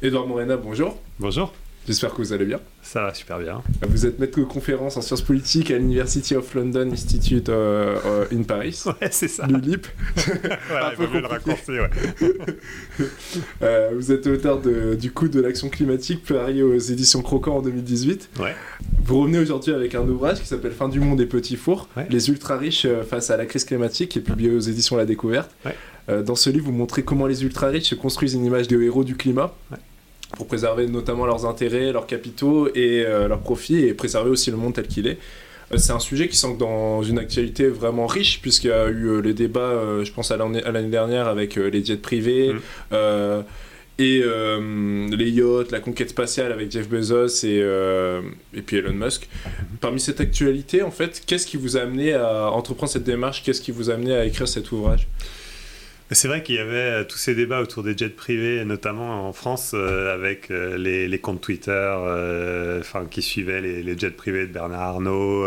Edouard Morena, bonjour. Bonjour. J'espère que vous allez bien. Ça va super bien. Vous êtes maître de conférence en sciences politiques à l'University of London Institute euh, euh, in Paris. Ouais, c'est ça. L'ULIP. voilà, Un peu le raccourci, ouais. Euh, vous êtes auteur de- du coup de l'action climatique paru aux éditions Croquant en 2018. Ouais. Vous revenez aujourd'hui avec un ouvrage qui s'appelle Fin du monde et petits fours, Ouais. les ultra riches euh, face à la crise climatique, qui est publié aux éditions La Découverte. Ouais. Dans ce livre, vous montrez comment les ultra riches se construisent une image de héros du climat. Ouais. Pour préserver notamment leurs intérêts, leurs capitaux et euh, leurs profits, et préserver aussi le monde tel qu'il est. Euh, C'est un sujet qui s'ancre dans une actualité vraiment riche, puisqu'il y a eu euh, les débats, je pense à l'année dernière, avec les jets privés, Mm. euh, et euh, les yachts, la conquête spatiale avec Jeff Bezos et, euh, et puis Elon Musk. Parmi cette actualité, en fait, qu'est-ce qui vous a amené à entreprendre cette démarche? Qu'est-ce qui vous a amené à écrire cet ouvrage? C'est vrai qu'il y avait euh, tous ces débats autour des jets privés, notamment en France, euh, avec euh, les, comptes Twitter enfin, qui suivaient les, jets privés de Bernard Arnault.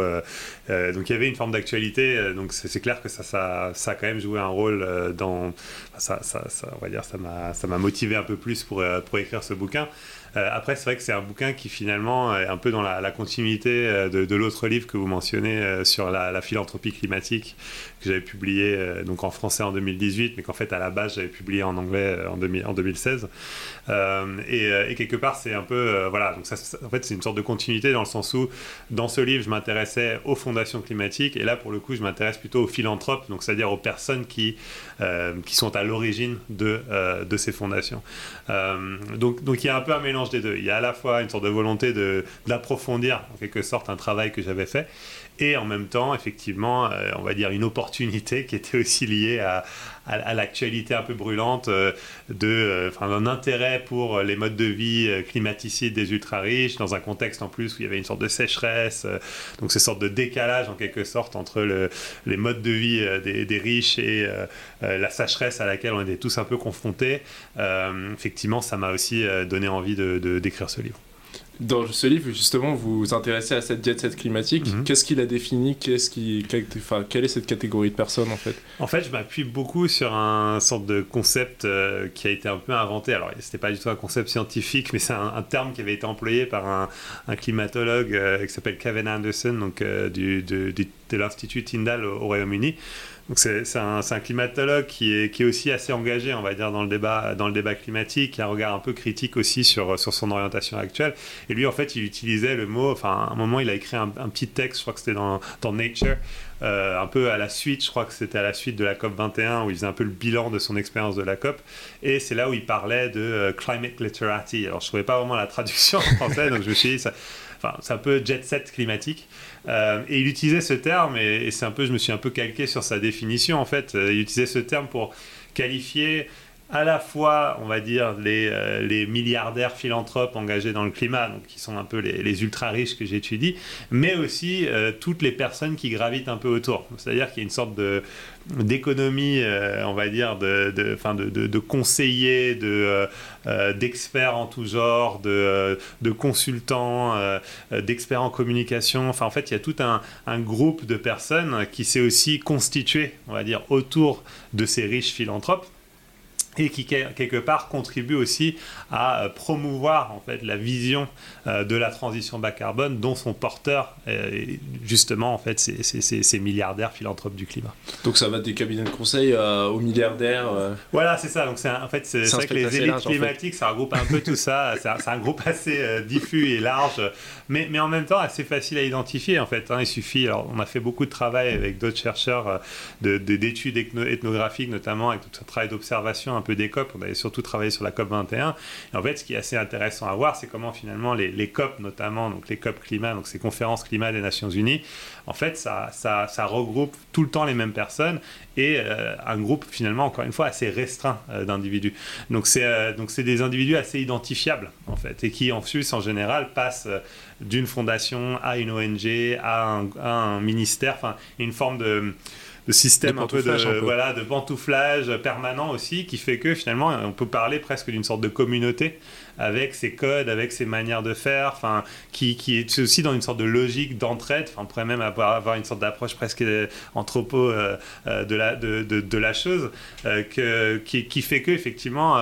donc il y avait une forme d'actualité. donc c'est clair que ça, ça, ça a quand même joué un rôle dans. Ça, ça, ça, on va dire, ça m'a motivé un peu plus pour, pour écrire ce bouquin. Après, c'est vrai que c'est un bouquin qui finalement est un peu dans la, continuité de, l'autre livre que vous mentionnez sur la philanthropie climatique que j'avais publié euh, donc en français en 2018, mais qu'en fait à la base j'avais publié en anglais euh, en, 2000 en 2016. Euh, et, quelque part c'est un peu voilà donc ça, ça- en fait c'est une sorte de continuité dans le sens où dans ce livre je m'intéressais aux fondations climatiques et là pour le coup je m'intéresse plutôt aux philanthropes donc c'est-à-dire aux personnes qui qui sont à l'origine de de ces fondations. Donc donc il y a un peu un mélange des deux. Il y a à la fois une sorte de volonté de d'approfondir en quelque sorte un travail que j'avais fait et en même temps, effectivement, euh, on va dire une opportunité qui était aussi liée à, l'actualité un peu brûlante euh, euh, d'un intérêt pour les modes de vie euh, climaticides des ultra riches, dans un contexte en plus où il y avait une sorte de sécheresse, euh, donc cette sorte de décalage en quelque sorte entre le, les modes de vie euh, des, riches et euh, euh, la sécheresse à laquelle on était tous un peu confrontés. Euh, effectivement, ça m'a aussi euh, donné envie de- d'écrire ce livre. Dans ce livre, justement, vous vous intéressez à cette set climatique. Mhm. Qu'est-ce qui la définit Qu'est-ce qui, enfin, Quelle est cette catégorie de personnes, en fait? En fait, je m'appuie beaucoup sur un sorte de concept euh, qui a été un peu inventé. Alors, c'était pas du tout un concept scientifique, mais c'est un, un terme qui avait été employé par un, un climatologue euh, qui s'appelle Kevin Anderson, donc euh, du, de, du- de l'Institut Tyndall au, au Royaume-Uni. Donc, c'est un, un climatologue qui est, qui est aussi assez engagé, on va dire, dans le débat, dans le débat climatique, qui a un regard un peu critique aussi sur, sur son orientation actuelle. Et lui, en fait, il utilisait le mot. Enfin, à un moment, il a écrit un, petit texte, je crois que c'était dans, dans Nature, euh, un peu à la suite, je crois que c'était à la suite de la COP 21, où il faisait un peu le bilan de son expérience de la COP. Et c'est là où il parlait de euh, climate literati. Alors, je trouvais pas vraiment la traduction en français, donc je me suis dit, ça, enfin, c'est un peu jet set climatique. Euh, et il utilisait ce terme, et, et c'est un peu, je me suis un peu calqué sur sa définition en fait. Euh, il utilisait ce terme pour qualifier à la fois, on va dire, les, euh, les milliardaires philanthropes engagés dans le climat, donc qui sont un peu les, les ultra riches que j'étudie, mais aussi euh, toutes les personnes qui gravitent un peu autour. C'est-à-dire qu'il y a une sorte de d'économie, euh, on va dire, de, de, de, de, conseillers, de, d'experts en tout genre, de, de consultants, d'experts en communication. Enfin, en fait, il y a tout un, un groupe de personnes qui s'est aussi constitué, on va dire, autour de ces riches philanthropes et qui quel- quelque part contribue aussi à euh, promouvoir en fait la vision euh, de la transition bas carbone dont sont porteurs euh, justement en fait ces, ces- ces- ces milliardaires philanthropes du climat. Donc, ça va des cabinets de conseil euh, aux milliardaires. euh. Voilà, c'est ça. Donc c'est en fait c'est vrai que les élites large, en fait. climatiques ça regroupe un peu tout ça. C'est un, groupe assez euh, diffus et large, mais, mais en même temps assez facile à identifier en fait. hein. Il suffit. Alors on a fait beaucoup de travail avec d'autres chercheurs euh, de- de- d'études ethno- ethnographiques notamment avec tout ce travail d'observation un peu des COP. On avait surtout travaillé sur la COP 21. Et en fait ce qui est assez intéressant à voir c'est comment finalement les, COP notamment donc les COP climat donc ces conférences climat des Nations Unies en fait ça, regroupe tout le temps les mêmes personnes et euh, un groupe finalement encore une fois assez restreint euh, d'individus. Donc c'est euh, donc c'est des individus assez identifiables en fait et qui en Suisse en général passent d'une fondation à une ONG à un, ministère. Enfin une forme de de système De un peu de pantouflage, un peu. voilà de pantouflage permanent aussi qui fait que finalement on peut parler presque d'une sorte de communauté avec ses codes avec ses manières de faire enfin qui, qui est aussi dans une sorte de logique d'entraide enfin on pourrait même avoir, avoir une sorte d'approche presque euh, anthropo euh, euh, de la de, de, de la chose euh, que, qui, qui fait que effectivement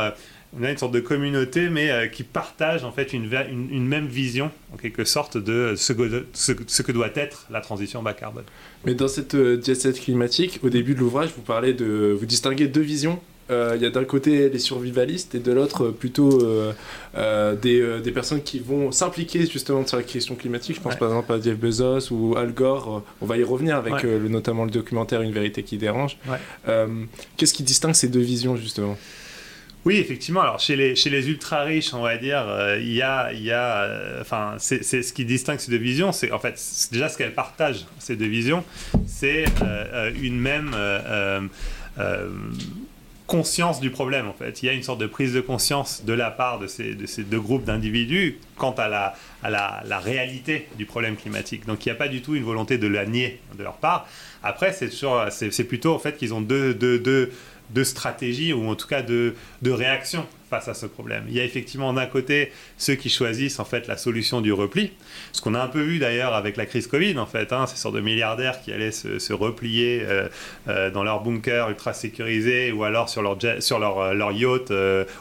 on a une sorte de communauté, mais qui partage en fait une, une, même vision, en quelque sorte, de ce que, ce, que doit être la transition bas carbone. Mais dans cette diathèse climatique, au début de l'ouvrage, vous parlez de, vous distinguez deux visions euh, il y a d'un côté les survivalistes et de l'autre euh, plutôt euh, des, des, personnes qui vont s'impliquer justement sur la question climatique. Je pense par exemple à Jeff Bezos ou Al Gore. On va y revenir avec notamment le documentaire Une vérité qui dérange. Qu'est-ce qui distingue ces deux visions justement? Oui, effectivement. Alors chez les, chez les ultra riches, on va dire, il y a, y a, enfin, c'est ce qui distingue ces deux visions. C'est en fait déjà ce qu'elles partagent ces deux visions, c'est une même conscience du problème en fait. Il y a une sorte de prise de conscience de la part de ces, de ces deux groupes d'individus quant à, la, à la, la, réalité du problème climatique. Donc il n'y a pas du tout une volonté de la nier de leur part. Après, c'est, plutôt en fait qu'ils ont deux, deux, deux, stratégies ou en tout cas deux réactions face à ce problème. Il y a effectivement d'un côté ceux qui choisissent en fait la solution du repli, ce qu'on a un peu vu d'ailleurs avec la crise Covid en fait, hein, ces sortes de milliardaires qui allaient se, replier euh, euh, dans leur bunker ultra sécurisé ou alors sur leur, sur leur, euh, leur yacht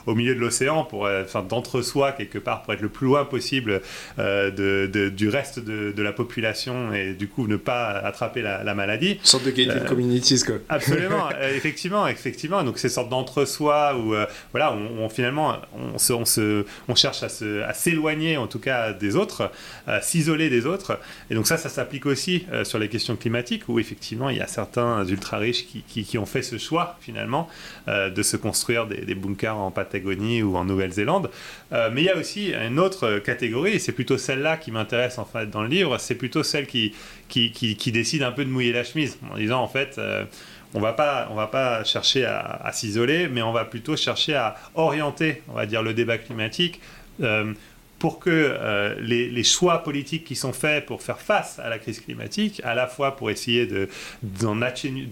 au milieu de l'océan pour enfin d'entre-soi quelque part pour être le plus loin possible de, du reste de, de, la population et du coup ne pas attraper la, maladie. Une sorte de gated communities quoi. Absolument, effectivement, effectivement. Donc ces sortes d'entre-soi où voilà on, on finalement, on, se, on, se, on cherche à s'éloigner en tout cas des autres, à s'isoler des autres. Et donc ça, ça s'applique aussi euh, sur les questions climatiques, où effectivement, il y a certains ultra-riches qui, qui, ont fait ce choix finalement euh, de se construire des, bunkers en Patagonie ou en Nouvelle-Zélande. Euh, mais il y a aussi une autre catégorie, et c'est plutôt celle-là qui m'intéresse en dans le livre, c'est plutôt celle qui, qui, décide un peu de mouiller la chemise, en disant en fait on va pas, on va pas chercher à, s'isoler, mais on va plutôt chercher à orienter, on va dire, le débat climatique euh, pour que euh, les, choix politiques qui sont faits pour faire face à la crise climatique, à la fois pour essayer de,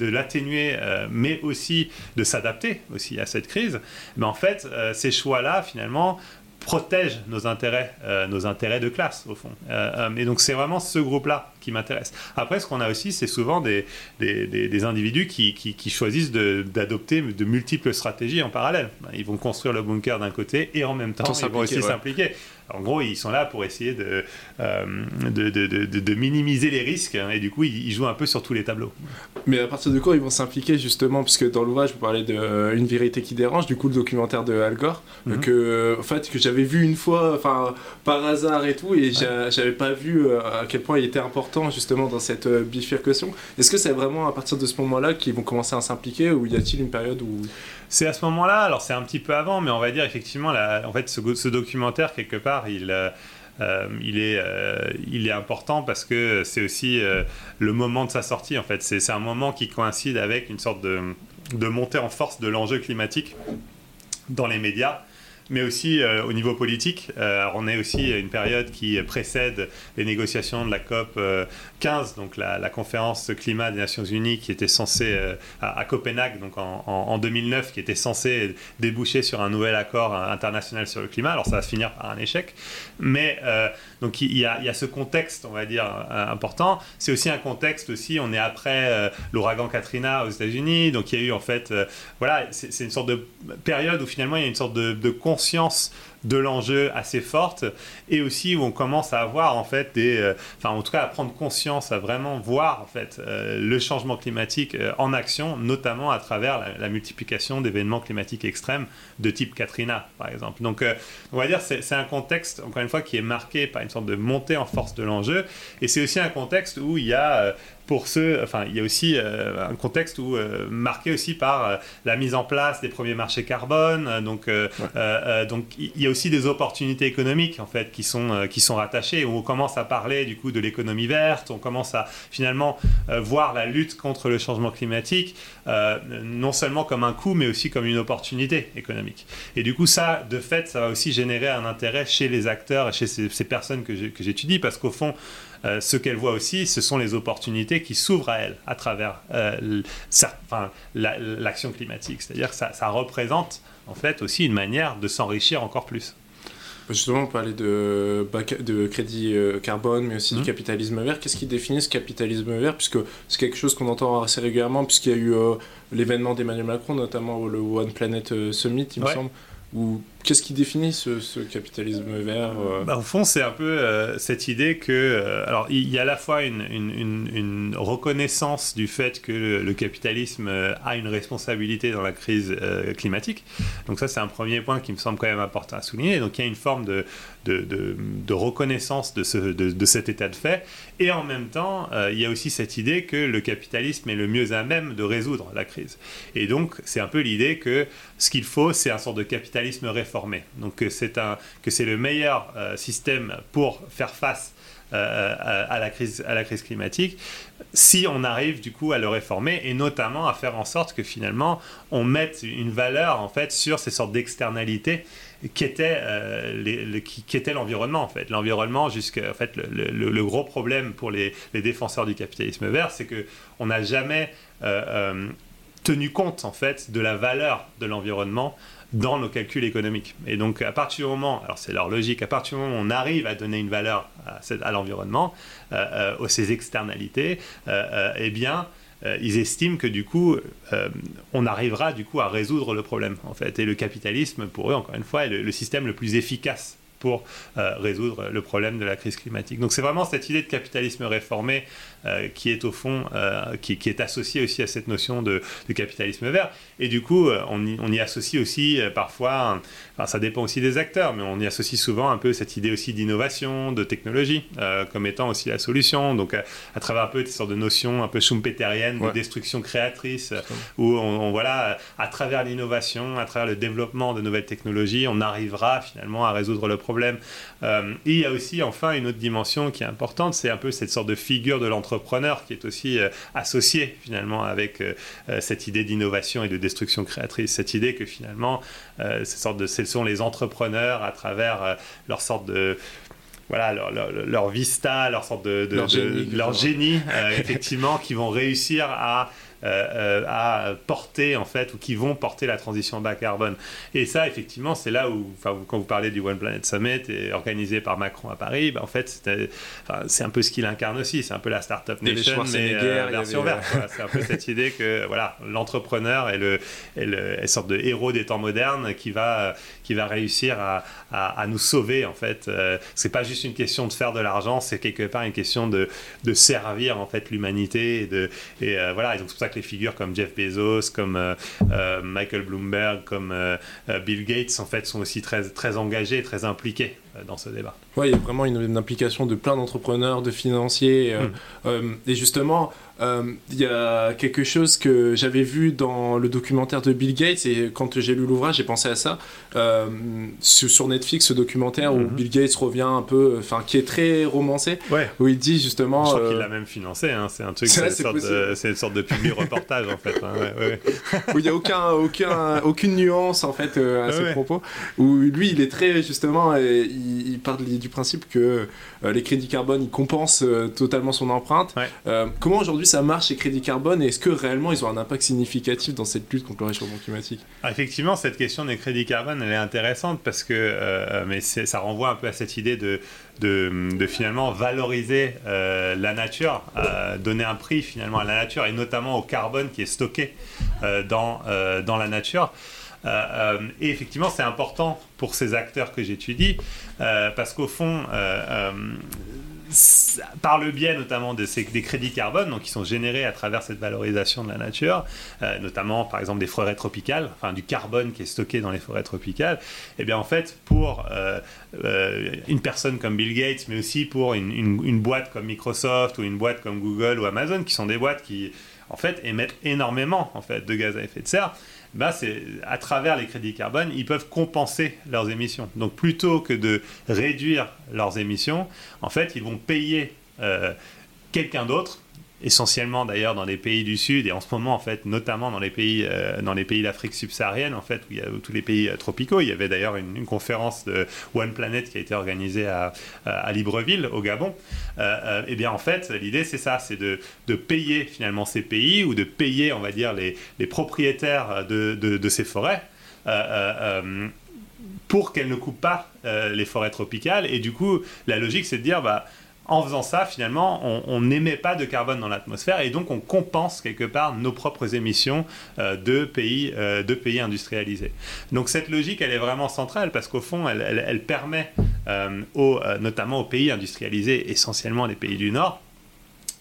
l'atténuer, euh, mais aussi de s'adapter aussi à cette crise, mais en fait, ces choix-là, finalement, protègent nos intérêts, nos intérêts de classe, au fond. et donc, c'est vraiment ce groupe-là qui m'intéresse. Après, ce qu'on a aussi, c'est souvent des, des, individus qui, qui, choisissent d'adopter de, multiples stratégies en parallèle. Ils vont construire le bunker d'un côté et en même temps, ils vont aussi s'impliquer. En gros, ils sont là pour essayer euh, de, de, de, de, minimiser les risques hein, et du coup, ils, jouent un peu sur tous les tableaux. Mais à partir de quoi ils vont s'impliquer justement Puisque dans l'ouvrage, vous parlez d'une euh, vérité qui dérange, du coup, le documentaire de Al Gore, mhm. que, en fait, que j'avais vu une fois, enfin, par hasard et tout, et j'avais pas vu euh, à quel point il était important justement dans cette bifurcation. Est-ce que c'est vraiment à partir de ce moment-là qu'ils vont commencer à s'impliquer ou y a-t-il une période où c'est à ce moment-là, alors c'est un petit peu avant, mais on va dire effectivement, en fait, ce, documentaire, quelque part, il, euh, euh, euh, il est important parce que c'est aussi le moment de sa sortie, en fait. C'est un moment qui coïncide avec une sorte de, montée en force de l'enjeu climatique dans les médias mais aussi au niveau politique. On est aussi à une période qui précède les négociations de la COP 15, euh, donc la, conférence climat des Nations Unies qui était censée à, Copenhague, donc en, 2009, qui était censée déboucher sur un nouvel accord international sur le climat. Alors ça va se finir par un échec, mais donc il y, a, ce contexte, on va dire, important. C'est aussi un contexte aussi. On est après l'ouragan Katrina aux États-Unis, donc il y a eu en fait, voilà, c'est une sorte de période où finalement il y a une sorte de conscience de l'enjeu assez forte. Et aussi où on commence à avoir en fait des euh, enfin en tout cas à prendre conscience à vraiment voir en fait euh, le changement climatique euh, en action notamment à travers la, multiplication d'événements climatiques extrêmes de type Katrina par exemple. Donc on va dire c'est un contexte encore une fois qui est marqué par une sorte de montée en force de l'enjeu. Et c'est aussi un contexte où il y a pour ceux, enfin, il y a aussi euh, un contexte où, euh, marqué aussi par euh, la mise en place des premiers marchés carbone. donc, donc, il y a aussi des opportunités économiques en fait qui sont qui sont rattachées. Où on commence à parler du coup de l'économie verte. On commence à finalement voir la lutte contre le changement climatique non seulement comme un coût, mais aussi comme une opportunité économique. Et du coup, ça, de fait, ça va aussi générer un intérêt chez les acteurs et chez ces, ces personnes que j'étudie, parce qu'au fond, euh, ce qu'elle voit aussi, ce sont les opportunités qui s'ouvrent à elle à travers euh, l'action climatique. C'est-à-dire que ça, représente en fait aussi une manière de s'enrichir encore plus. Justement, on parlait de, de crédit euh, carbone, mais aussi du mmh. capitalisme vert. Qu'est-ce qui définit ce capitalisme vert? Puisque c'est quelque chose qu'on entend assez régulièrement, puisqu'il y a eu l'événement d'Emmanuel Macron, notamment le One Planet Summit, il me semble, ou qu'est-ce qui définit ce, capitalisme vert euh? Bah, Au fond, c'est un peu euh, cette idée que, euh, alors, il y a à la fois une, reconnaissance du fait que le, capitalisme a une responsabilité dans la crise climatique. Donc ça, c'est un premier point qui me semble quand même important à souligner. Donc il y a une forme de, reconnaissance de, ce, de, cet état de fait. Et en même temps, il y a aussi cette idée que le capitalisme est le mieux à même de résoudre la crise. Et donc, c'est un peu l'idée que ce qu'il faut, c'est un sort de capitalisme réformé. Donc que c'est que c'est le meilleur euh, système pour faire face euh, à, la crise, climatique, si on arrive du coup à le réformer et notamment à faire en sorte que finalement on mette une valeur en fait sur ces sortes d'externalités qui euh, les, qui, était l'environnement en fait. L'environnement jusqu'à en fait le, gros problème pour les, les, défenseurs du capitalisme vert, c'est que on n'a jamais tenu compte en fait de la valeur de l'environnement dans nos calculs économiques. Et donc, à partir du moment, alors c'est leur logique, à partir du moment où on arrive à donner une valeur à, l'environnement, euh, euh, aux ses externalités, euh, eh bien, ils estiment que du coup, on arrivera du coup à résoudre le problème, en fait. Et le capitalisme, pour eux, encore une fois, est le système le plus efficace pour résoudre le problème de la crise climatique. Donc c'est vraiment cette idée de capitalisme réformé euh, qui est au fond, euh, qui, est associé aussi à cette notion de, capitalisme vert. Et du coup, euh, on y, on y associe aussi parfois, enfin, ça dépend aussi des acteurs, mais on y associe souvent un peu cette idée aussi d'innovation, de technologie, comme étant aussi la solution. Donc, à, travers un peu ces sortes de notions un peu schumpeteriennes de destruction créatrice, où on, voilà, à travers l'innovation, à travers le développement de nouvelles technologies, on arrivera finalement à résoudre le problème. Et il y a aussi enfin une autre dimension qui est importante, c'est un peu cette sorte de figure de l'entreprise entrepreneur qui est aussi euh, associé finalement avec euh, euh, cette idée d'innovation et de destruction créatrice, cette idée que finalement, sorte de, ce sont les entrepreneurs à travers leur sorte de voilà leur, leur, vista, leur sorte de, leur génie, effectivement, qui vont réussir à euh, à porter en fait ou qui vont porter la transition bas carbone. Et ça, effectivement, c'est là où, quand vous parlez du One Planet Summit et organisé par Macron à Paris, ben, en fait, c'est un peu ce qu'il incarne aussi. C'est un peu la startup nation, mais euh, version verte. C'est un peu cette idée que voilà, l'entrepreneur est le, est le sorte de héros des temps modernes qui va qui va réussir à, à, nous sauver en fait. Euh, c'est pas juste une question de faire de l'argent, c'est quelque part une question de, de servir en fait l'humanité et de et voilà. Et donc c'est pour ça que les figures comme Jeff Bezos, comme euh, euh, Michael Bloomberg, comme euh, Bill Gates, en fait, sont aussi très, très engagés, très impliqués dans ce débat. Oui, il y a vraiment une, implication de plein d'entrepreneurs, de financiers. Hmm. et justement, il y a quelque chose que j'avais vu dans le documentaire de Bill Gates, et quand j'ai lu l'ouvrage, j'ai pensé à ça. sur Netflix, ce documentaire où hmm. Bill Gates revient un peu, enfin, qui est très romancé, où il dit justement. Je crois qu'il l'a même financé, hein, c'est un truc, c'est une, sorte de public reportage en fait. Hein, où il n'y a aucun, aucun, aucune nuance en fait euh, à ses propos. Où lui, il est très justement, il, il parle du principe que euh, les crédits carbone, ils compensent euh, totalement son empreinte. comment aujourd'hui ça marche les crédits carbone et est-ce que réellement ils ont un impact significatif dans cette lutte contre le réchauffement climatique? Ah, Effectivement, cette question des crédits carbone, elle est intéressante parce que mais ça renvoie un peu à cette idée de de, finalement valoriser euh, la nature, euh, donner un prix finalement à la nature et notamment au carbone qui est stocké euh, dans, dans la nature. Et effectivement, c'est important pour ces acteurs que j'étudie parce qu'au fond, par le biais notamment des crédits carbone, donc qui sont générés à travers cette valorisation de la nature, euh, notamment par exemple des forêts tropicales, enfin du carbone qui est stocké dans les forêts tropicales, et eh bien en fait pour euh, euh, une personne comme Bill Gates, mais aussi pour une, une, boîte comme Microsoft ou une boîte comme Google ou Amazon, qui sont des boîtes qui en fait émettent énormément en fait de gaz à effet de serre, bah, c'est à travers les crédits carbone, ils peuvent compenser leurs émissions. Donc plutôt que de réduire leurs émissions, en fait, ils vont payer euh, quelqu'un d'autre essentiellement d'ailleurs dans les pays du Sud et en ce moment en fait notamment dans les pays euh, dans les pays d'Afrique subsaharienne en fait où il y a tous les pays euh, tropicaux. Il y avait d'ailleurs une, conférence de One Planet qui a été organisée à, Libreville au Gabon. Euh, et bien en fait l'idée c'est ça c'est de, de, payer finalement ces pays ou de payer on va dire les, les propriétaires de, de, de, ces forêts pour qu'elles ne coupent pas les forêts tropicales. Et du coup la logique c'est de dire bah en faisant ça, finalement, on n'émet pas de carbone dans l'atmosphère et donc on compense quelque part nos propres émissions euh, de, pays, euh, de pays industrialisés. Donc cette logique, elle est vraiment centrale parce qu'au fond, elle, permet, euh, notamment aux pays industrialisés, essentiellement les pays du Nord,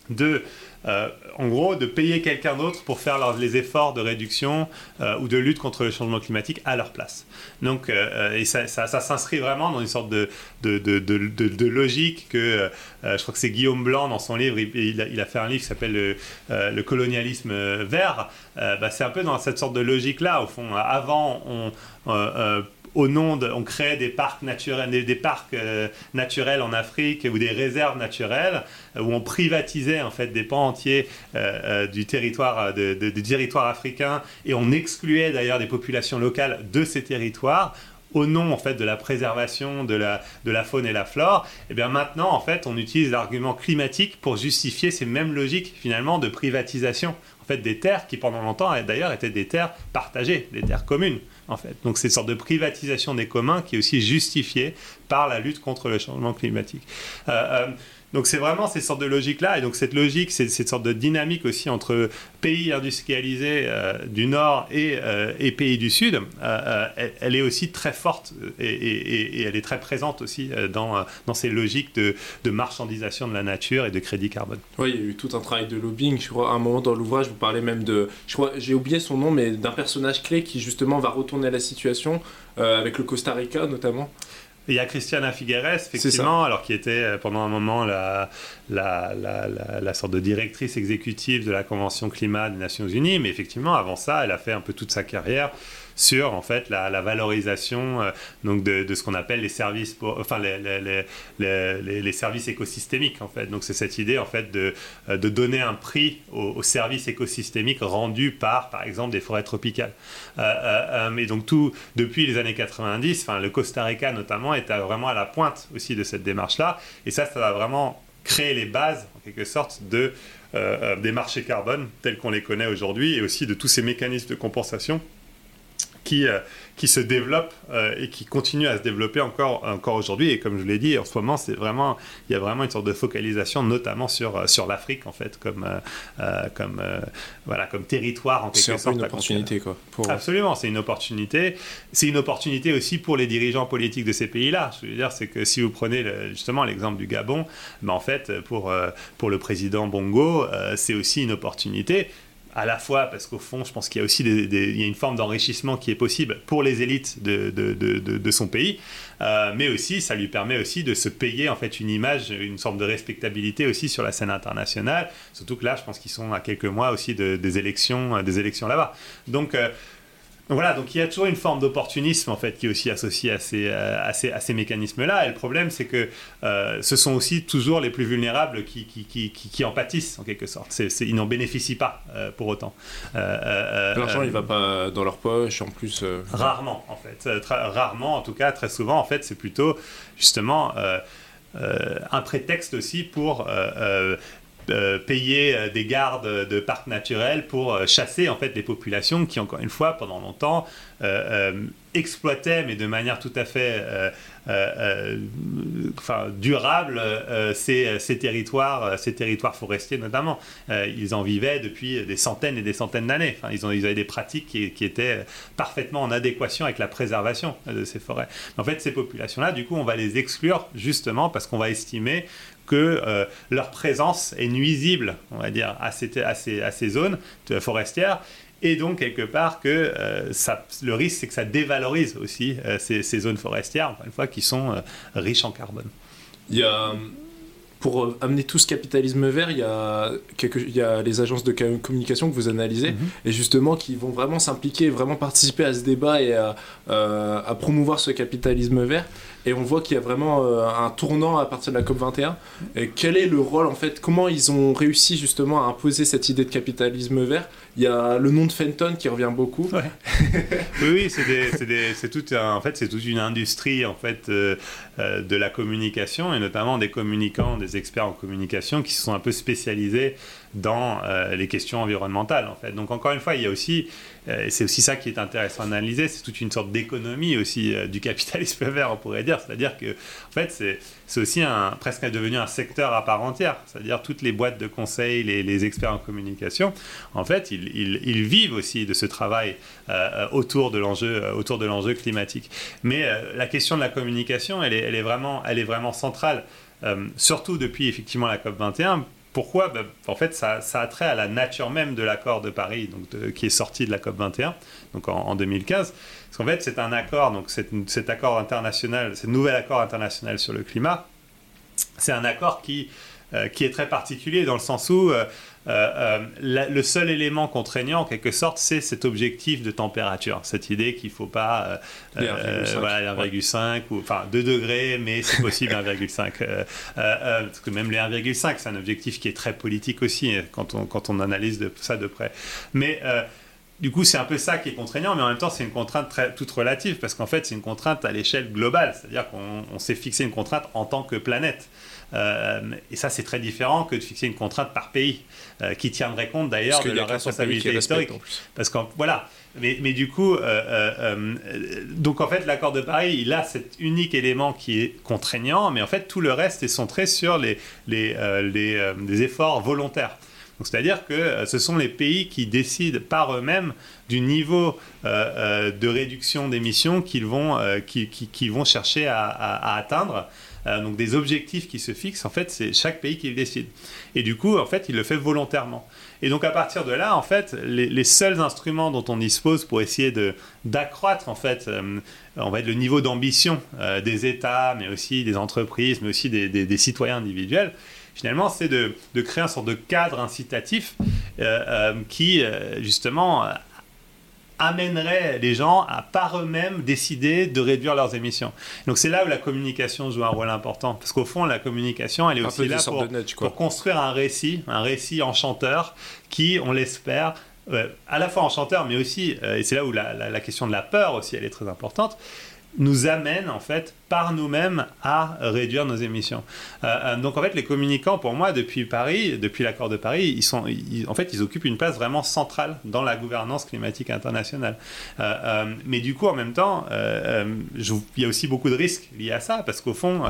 de euh, en gros, de payer quelqu'un d'autre pour faire les efforts de réduction euh, ou de lutte contre le changement climatique à leur place. Donc, euh, et ça, s'inscrit vraiment dans une sorte de, de, logique que je crois que c'est Guillaume Blanc dans son livre, il, a, fait un livre qui s'appelle le, colonialisme vert. Bah, c'est un peu dans cette sorte de logique-là, au fond. Avant, on au nom de, on crée des parcs naturels, des, parcs euh, naturels en Afrique ou des réserves naturelles euh, où on privatisait en fait des pans entiers euh, du territoire du territoire africain et on excluait d'ailleurs des populations locales de ces territoires au nom en fait de la préservation de la, de la faune et la flore, et eh bien maintenant en fait on utilise l'argument climatique pour justifier ces mêmes logiques finalement de privatisation en fait des terres qui pendant longtemps d'ailleurs étaient des terres partagées, des terres communes en fait. Donc c'est une sorte de privatisation des communs qui est aussi justifiée par la lutte contre le changement climatique. Euh, euh, donc c'est vraiment ces sortes de logiques-là, et donc cette logique, c'est cette sorte de dynamique aussi entre pays industrialisés euh, du Nord et, euh, et, pays du Sud, euh, elle, est aussi très forte et, elle est très présente aussi dans, ces logiques de, marchandisation de la nature et de crédit carbone. Oui, il y a eu tout un travail de lobbying. Je crois à un moment dans l'ouvrage, vous parlez même de, je crois, j'ai oublié son nom, mais d'un personnage clé qui justement va retourner la situation avec le Costa Rica notamment. Il y a Christiana Figueres, effectivement, alors qui était euh, pendant un moment la, la, la, la, sorte de directrice exécutive de la Convention climat des Nations Unies, mais effectivement, avant ça, elle a fait un peu toute sa carrière sur en fait la, valorisation euh, donc de, ce qu'on appelle les services enfin les, les, les, services écosystémiques en fait. Donc c'est cette idée en fait de, euh, de donner un prix aux, services écosystémiques rendus par par exemple des forêts tropicales. Euh, mais donc tout depuis les années 90 enfin le Costa Rica notamment était vraiment à la pointe aussi de cette démarche là et ça ça va vraiment créer les bases en quelque sorte de des marchés carbone tels qu'on les connaît aujourd'hui et aussi de tous ces mécanismes de compensation qui, euh, qui se développe euh, et qui continue à se développer encore, encore aujourd'hui. Et comme je l'ai dit, en ce moment, c'est vraiment, il y a vraiment une sorte de focalisation, notamment sur, euh, sur l'Afrique, en fait, comme, comme, voilà, comme territoire, en quelque sorte. C'est une opportunité, quoi. Absolument, c'est une opportunité. C'est une opportunité aussi pour les dirigeants politiques de ces pays-là. Je veux dire, c'est que si vous prenez justement l'exemple du Gabon, ben, en fait, pour, pour le président Bongo, c'est aussi une opportunité à la fois parce qu'au fond, je pense qu'il y a aussi il y a une forme d'enrichissement qui est possible pour les élites de, de, de, de son pays, euh, mais aussi ça lui permet aussi de se payer en fait une image, une sorte de respectabilité aussi sur la scène internationale. Surtout que là, je pense qu'ils sont à quelques mois aussi des élections, des élections là-bas. Donc euh, donc voilà, donc il y a toujours une forme d'opportunisme en fait qui est aussi associée à ces, euh, à ces, à ces mécanismes-là. Et le problème, c'est que euh, ce sont aussi toujours les plus vulnérables qui, qui, qui, qui en pâtissent en quelque sorte. C'est, ils n'en bénéficient pas euh, pour autant. L'argent, il va pas dans leur poche en plus. Rarement en fait, rarement en tout cas, très souvent en fait, c'est plutôt justement. un prétexte aussi pour euh, payer euh, des gardes de parcs naturels pour euh, chasser en fait les populations qui encore une fois pendant longtemps exploitaient mais de manière tout à fait enfin, durable ces, ces, territoires ces territoires forestiers notamment. Ils en vivaient depuis des centaines et des centaines d'années. Ils, ont, ils avaient des pratiques qui, qui, étaient parfaitement en adéquation avec la préservation de ces forêts. En fait ces populations là du coup on va les exclure justement parce qu'on va estimer que euh, leur présence est nuisible, on va dire, à ces, à ces, à ces zones forestières. Et donc, quelque part, que euh, ça, le risque, c'est que ça dévalorise aussi euh, ces, ces, zones forestières, encore une fois, qui sont riches en carbone. Il y a pour amener tout ce capitalisme vert, il y a, il y a les agences de communication que vous analysez, mhm. et justement qui vont vraiment s'impliquer, vraiment participer à ce débat et à, à promouvoir ce capitalisme vert. Et on voit qu'il y a vraiment euh, un tournant à partir de la COP21. Et quel est le rôle, en fait Comment ils ont réussi justement à imposer cette idée de capitalisme vert? Il y a le nom de Fenton qui revient beaucoup. oui, oui, c'est tout en fait, c'est toute une industrie en fait euh, euh, de la communication et notamment des communicants, des experts en communication qui se sont un peu spécialisés dans les questions environnementales en fait. Donc encore une fois, il y a aussi euh, c'est aussi ça qui est intéressant à analyser, c'est toute une sorte d'économie aussi euh, du capitalisme vert, on pourrait dire. C'est-à-dire que, en fait, c'est aussi un, presque devenu un secteur à part entière. C'est-à-dire toutes les boîtes de conseil, les, experts en communication, en fait, ils, vivent aussi de ce travail euh, autour de l'enjeu autour de l'enjeu climatique. Mais la question de la communication, elle est, elle est, vraiment, elle est vraiment centrale. surtout depuis effectivement la COP 21 pourquoi ben, En fait, ça, a trait à la nature même de l'accord de Paris, qui est sorti de la COP 21, donc en, 2015. Parce qu'en fait, c'est un accord, donc cet accord international, ce nouvel accord international sur le climat, c'est un accord qui, euh, est très particulier dans le sens où euh, euh, euh, le seul élément contraignant, en quelque sorte, c'est cet objectif de température. Cette idée qu'il ne faut pas euh, 1,5 ou enfin 2 degrés, mais c'est possible 1,5. parce que même les 1,5, c'est un objectif qui est très politique aussi quand on, quand on analyse de, ça de près. Mais du coup, c'est un peu ça qui est contraignant, mais en même temps, c'est une contrainte très, toute relative, parce qu'en fait, c'est une contrainte à l'échelle globale, c'est-à-dire qu'on s'est fixé une contrainte en tant que planète. Euh, et ça, c'est très différent que de fixer une contrainte par pays, euh, qui tiendrait compte d'ailleurs de la responsabilité historique. Parce que voilà. Mais, mais, du coup, euh, donc en fait, l'accord de Paris, il a cet unique élément qui est contraignant, mais en fait, tout le reste est centré sur les, les, les, les efforts volontaires. C'est-à-dire que ce sont les pays qui décident par eux-mêmes du niveau de réduction d'émissions qu'ils vont, qui, vont chercher à, à atteindre. Euh, donc des objectifs qui se fixent, en fait, c'est chaque pays qui le décide. Et du coup, en fait, il le fait volontairement. Et donc à partir de là, en fait, les, seuls instruments dont on dispose pour essayer d'accroître en fait, euh, on va dire le niveau d'ambition euh, des États, mais aussi des entreprises, mais aussi des, des, citoyens individuels, finalement, c'est de, de, créer un sorte de cadre incitatif qui justement amènerait les gens à par eux-mêmes décider de réduire leurs émissions. Donc c'est là où la communication joue un rôle important, parce qu'au fond la communication elle est aussi là pour, construire un récit, un récit enchanteur qui, on l'espère, euh, à la fois enchanteur, mais aussi, euh, et c'est là où la, question de la peur aussi elle est très importante, nous amène en fait par nous-mêmes à réduire nos émissions. Euh, euh, donc en fait les communicants pour moi depuis Paris, depuis l'accord de Paris, ils sont, en fait ils occupent une place vraiment centrale dans la gouvernance climatique internationale. Euh, mais du coup en même temps, il y a aussi beaucoup de risques liés à ça parce qu'au fond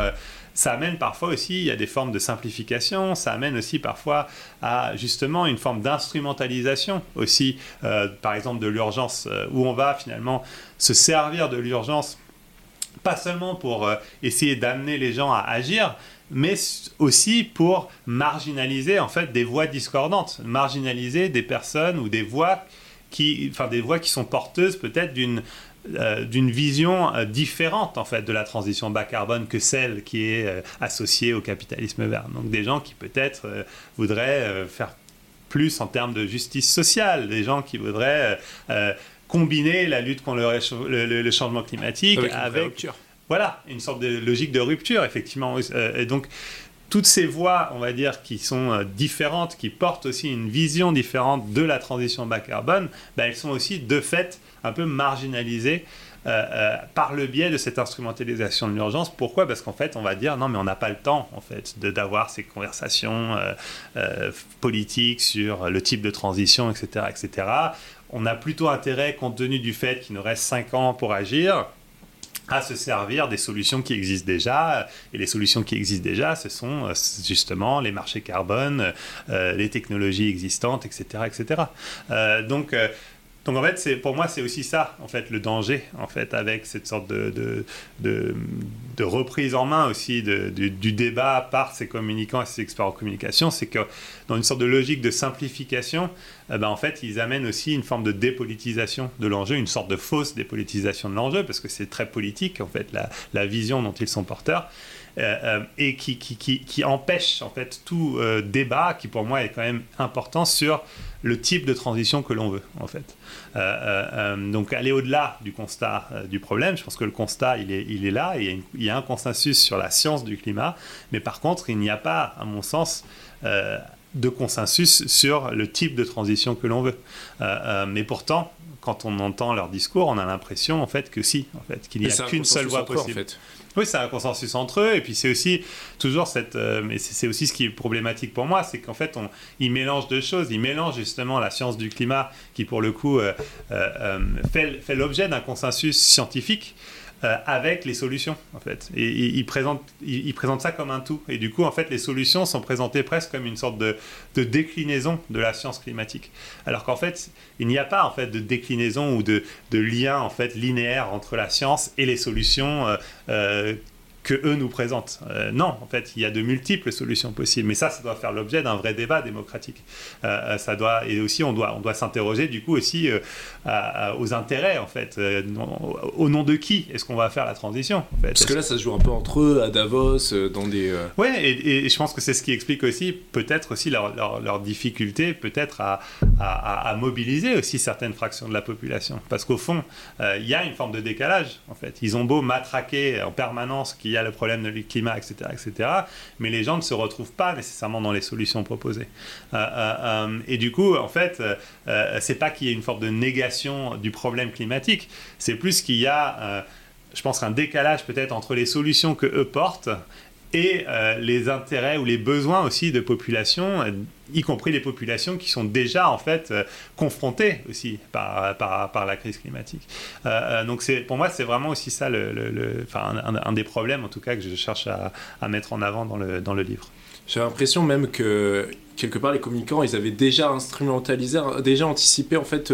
ça amène parfois aussi à des formes de simplification, ça amène aussi parfois à justement une forme d'instrumentalisation aussi, par exemple de l'urgence, où on va finalement se servir de l'urgence pas seulement pour euh, essayer d'amener les gens à agir, mais aussi pour marginaliser en fait des voix discordantes, marginaliser des personnes ou des voix qui, enfin des voix qui sont porteuses peut-être d'une euh, d'une vision euh, différente en fait de la transition bas carbone que celle qui est associée au capitalisme vert. Donc des gens qui peut-être voudraient faire plus en termes de justice sociale, des gens qui voudraient combiner la lutte contre le, changement climatique avec, voilà une sorte de logique de rupture effectivement euh, et donc toutes ces voies, on va dire, qui sont euh, différentes, qui portent aussi une vision différente de la transition bas carbone, bah, elles sont aussi de fait un peu marginalisées euh, par le biais de cette instrumentalisation de l'urgence. Pourquoi? Parce qu'en fait, on va dire non, mais on n'a pas le temps en fait d'avoir ces conversations politiques sur le type de transition, etc., etc on a plutôt intérêt, compte tenu du fait qu'il nous reste 5 ans pour agir, à se servir des solutions qui existent déjà. Et les solutions qui existent déjà, ce sont euh, justement les marchés carbone, euh, les technologies existantes, etc. etc. Euh, donc, donc en fait, pour moi, c'est aussi ça, en fait, le danger, en fait, avec cette sorte de, de, de, reprise en main aussi du, débat par ces communicants et ces experts en communication, c'est que dans une sorte de logique de simplification, eh ben, en fait, ils amènent aussi une forme de dépolitisation de l'enjeu, une sorte de fausse dépolitisation de l'enjeu, parce que c'est très politique, en fait, la, la vision dont ils sont porteurs. Euh, euh, et qui, qui, qui, empêche en fait tout euh, débat qui pour moi est quand même important sur le type de transition que l'on veut en fait. donc aller au-delà du constat du problème, je pense que le constat il est, il est là, il y, a il y a un consensus sur la science du climat, mais par contre il n'y a pas à mon sens de consensus sur le type de transition que l'on veut. mais pourtant, quand on entend leur discours, on a l'impression en fait que si, en fait, qu'il n'y a qu'une seule voie possible. En fait. Oui, c'est un consensus entre eux, et puis c'est aussi toujours cette, euh, mais c'est aussi ce qui est problématique pour moi, c'est qu'en fait, on, ils mélangent deux choses. Ils mélangent justement la science du climat, qui pour le coup euh, euh, fait, fait l'objet d'un consensus scientifique, euh, avec les solutions, en fait. Et il, présente, il, présente ça comme un tout. Et du coup, en fait, les solutions sont présentées presque comme une sorte de, de déclinaison de la science climatique. Alors qu'en fait, il n'y a pas en fait de déclinaison ou de, de, lien en fait linéaire entre la science et les solutions euh, euh, que eux nous présentent. Euh, non, en fait, il y a de multiples solutions possibles, mais ça, ça doit faire l'objet d'un vrai débat démocratique. Euh, euh, ça doit, et aussi, on doit, on doit s'interroger du coup aussi aux intérêts, en fait. au nom de qui est-ce qu'on va faire la transition en fait? Parce que là, ça se joue un peu entre eux, à Davos, dans des... Oui, et, je pense que c'est ce qui explique aussi, peut-être aussi leur, leur, difficulté, peut-être à, mobiliser aussi certaines fractions de la population. Parce qu'au fond, il y a une forme de décalage, en fait. Ils ont beau matraquer en permanence qu'il y a le problème du climat, etc., etc. Mais les gens ne se retrouvent pas nécessairement dans les solutions proposées. Euh, euh, euh, et du coup, en fait, c'est pas qu'il y ait une forme de négation du problème climatique, c'est plus qu'il y a, je pense, un décalage peut-être entre les solutions que eux portent et les intérêts ou les besoins aussi de populations y compris les populations qui sont déjà en fait euh, confrontées aussi par, par, par, la crise climatique. Euh, euh, donc pour moi, c'est vraiment aussi ça le, le, un, des problèmes en tout cas que je cherche à, à mettre en avant dans le, dans le livre. J'ai l'impression même que quelque part les communicants, ils avaient déjà instrumentalisé, déjà anticipé en fait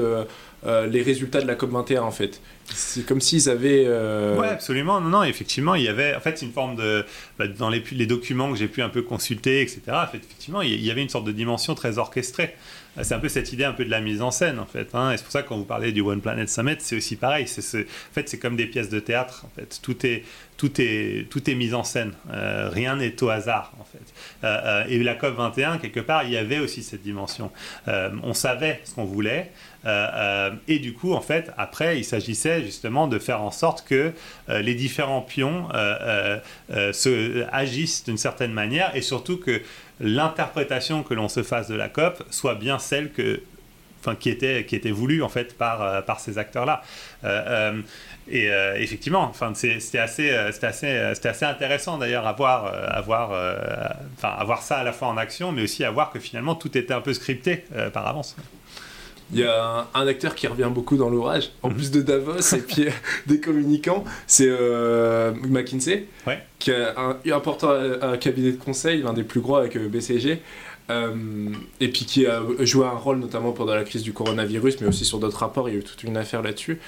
les résultats de la COP21 en fait. C'est comme s'ils avaient. Euh... Ouais, absolument. Non, non, effectivement, il y avait. En fait, une forme de. Bah, dans les, documents que j'ai pu un peu consulter, etc., en fait, effectivement, il y avait une sorte de dimension très orchestrée. Euh, c'est un peu cette idée un peu de la mise en scène, en fait. Hein. Et c'est pour ça que quand vous parlez du One Planet Summit, c'est aussi pareil. En fait, c'est comme des pièces de théâtre, en fait. Tout est, tout est, tout est mis en scène. Euh, rien n'est au hasard, en fait. Euh, et la COP 21, quelque part, il y avait aussi cette dimension. On savait ce qu'on voulait. Euh, euh, et du coup, en fait, après, il s'agissait justement de faire en sorte que euh, les différents pions se, agissent d'une certaine manière et surtout que l'interprétation que l'on se fasse de la COP soit bien celle que, enfin, qui était, qui était voulue en fait par, par ces acteurs-là. et effectivement, c'était assez, assez, assez intéressant d'ailleurs à voir, à voir ça à la fois en action, mais aussi à voir que finalement tout était un peu scripté par avance. Il y a un, acteur qui revient beaucoup dans l'ouvrage, en mhm. plus de Davos et puis euh, des communicants, c'est euh, McKinsey, qui a un, important un, cabinet de conseil, l'un des plus gros avec euh, BCG, et puis qui a joué un rôle notamment pendant la crise du coronavirus, mais aussi sur d'autres rapports, il y a eu toute une affaire là-dessus.